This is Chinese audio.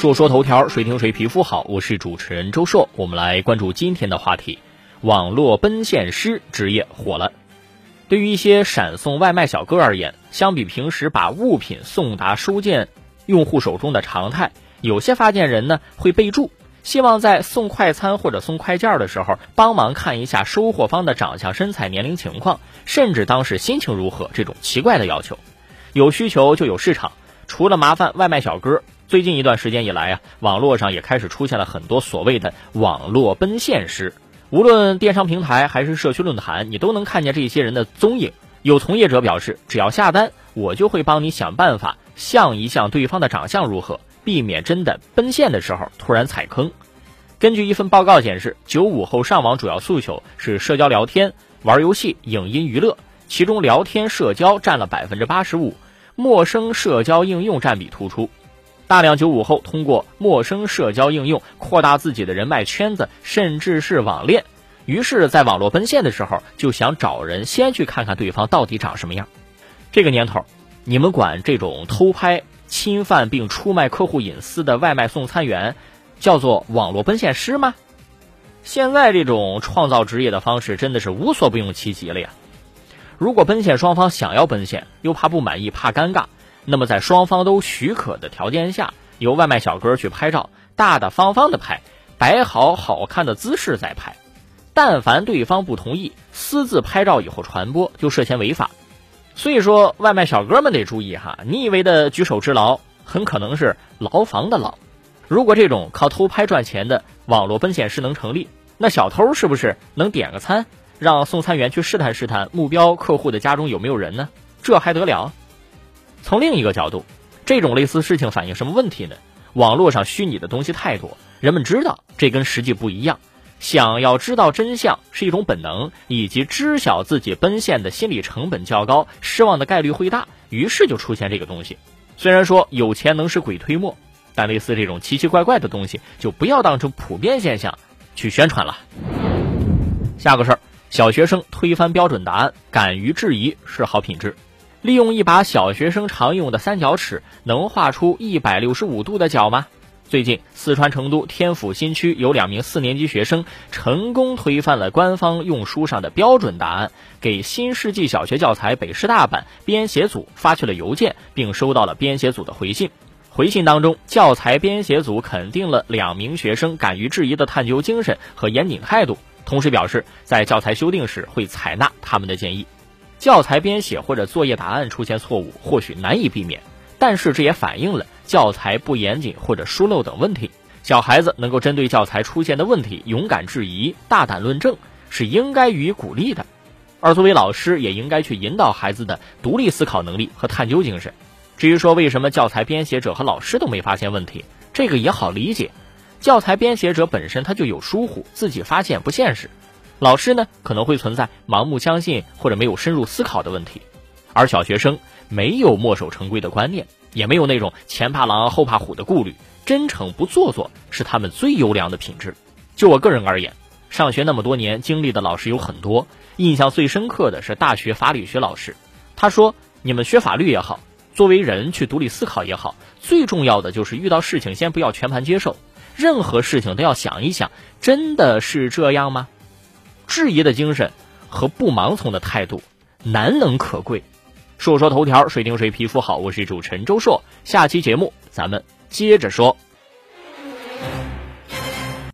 说说头条，谁听谁皮肤好。我是主持人周硕，我们来关注今天的话题：网络奔现师职业火了。对于一些闪送外卖小哥而言，相比平时把物品送达收件用户手中的常态，有些发件人呢会备注，希望在送快餐或者送快件的时候帮忙看一下收货方的长相、身材、年龄情况，甚至当时心情如何这种奇怪的要求。有需求就有市场，除了麻烦外卖小哥。最近一段时间以来啊，网络上也开始出现了很多所谓的网络奔现师。无论电商平台还是社区论坛，你都能看见这些人的踪影。有从业者表示，只要下单，我就会帮你想办法像一像对方的长相如何，避免真的奔现的时候突然踩坑。根据一份报告显示，九五后上网主要诉求是社交聊天、玩游戏、影音娱乐，其中聊天社交占了百分之八十五，陌生社交应用占比突出。大量九五后通过陌生社交应用扩大自己的人脉圈子，甚至是网恋。于是，在网络奔现的时候，就想找人先去看看对方到底长什么样。这个年头，你们管这种偷拍、侵犯并出卖客户隐私的外卖送餐员叫做网络奔现师吗？现在这种创造职业的方式真的是无所不用其极了呀！如果奔现双方想要奔现，又怕不满意、怕尴尬。那么，在双方都许可的条件下，由外卖小哥去拍照，大大方方的拍，摆好好看的姿势再拍。但凡对方不同意，私自拍照以后传播，就涉嫌违法。所以说，外卖小哥们得注意哈，你以为的举手之劳，很可能是牢房的牢。如果这种靠偷拍赚钱的网络奔现师能成立，那小偷是不是能点个餐，让送餐员去试探试探目标客户的家中有没有人呢？这还得了？从另一个角度，这种类似事情反映什么问题呢？网络上虚拟的东西太多，人们知道这跟实际不一样，想要知道真相是一种本能，以及知晓自己奔现的心理成本较高，失望的概率会大，于是就出现这个东西。虽然说有钱能使鬼推磨，但类似这种奇奇怪怪的东西，就不要当成普遍现象去宣传了。下个事儿，小学生推翻标准答案，敢于质疑是好品质。利用一把小学生常用的三角尺，能画出一百六十五度的角吗？最近，四川成都天府新区有两名四年级学生成功推翻了官方用书上的标准答案，给新世纪小学教材北师大版编写组发去了邮件，并收到了编写组的回信。回信当中，教材编写组肯定了两名学生敢于质疑的探究精神和严谨态度，同时表示在教材修订时会采纳他们的建议。教材编写或者作业答案出现错误，或许难以避免，但是这也反映了教材不严谨或者疏漏等问题。小孩子能够针对教材出现的问题勇敢质疑、大胆论证，是应该予以鼓励的。而作为老师，也应该去引导孩子的独立思考能力和探究精神。至于说为什么教材编写者和老师都没发现问题，这个也好理解，教材编写者本身他就有疏忽，自己发现不现实。老师呢可能会存在盲目相信或者没有深入思考的问题，而小学生没有墨守成规的观念，也没有那种前怕狼后怕虎的顾虑，真诚不做作是他们最优良的品质。就我个人而言，上学那么多年经历的老师有很多，印象最深刻的是大学法理学老师。他说：“你们学法律也好，作为人去独立思考也好，最重要的就是遇到事情先不要全盘接受，任何事情都要想一想，真的是这样吗？”质疑的精神和不盲从的态度难能可贵。说说头条，谁听谁皮肤好。我是主持人周硕，下期节目咱们接着说。